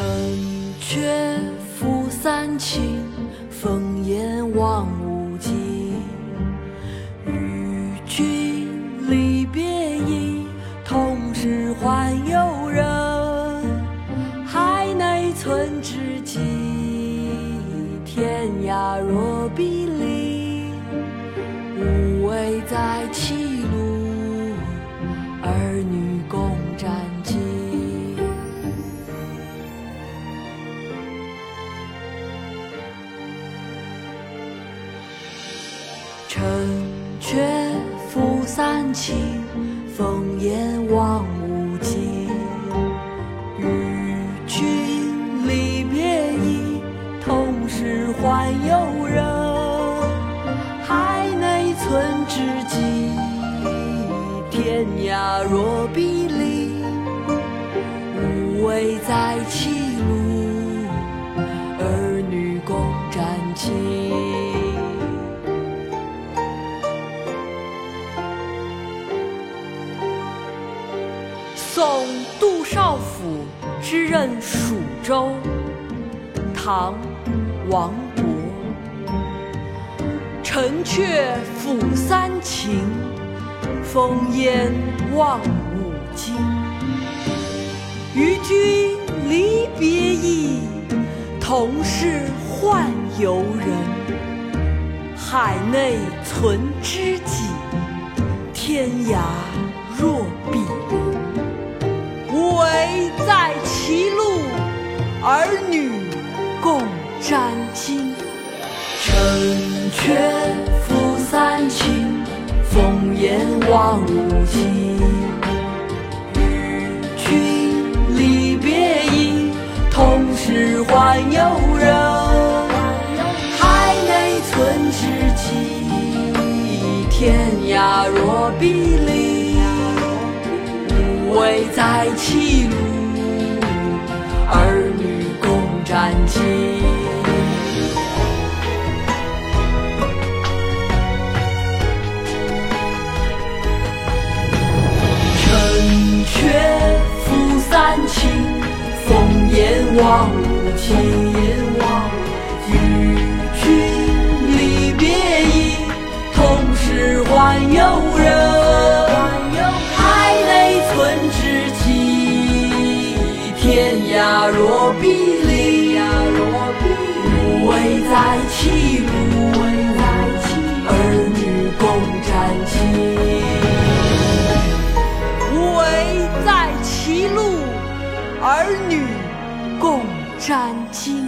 城阙辅三秦，风烟望无际。与君离别意，同是宦游人。海内存知己，天涯若比邻。城阙辅三秦，风烟望无际。与君离别意，同是宦游人。海内存知己，天涯若比邻。无为在歧路，儿女共沾巾。送杜少府之任蜀州，唐·王勃。城阙辅三秦，风烟望五津。与君离别意，同是宦游人。海内存知己，天涯若比儿女共沾巾。城阙辅三秦，风烟望无际。与君离别意，同是宦游人。海内存知己，天涯若比邻。无为在歧路，共沾巾。城阙辅三秦，风烟望无际。与君离别意，同是宦游人。海内存知己，天涯若比邻。惟在歧路，儿女共沾巾。惟在歧路，儿女共沾巾。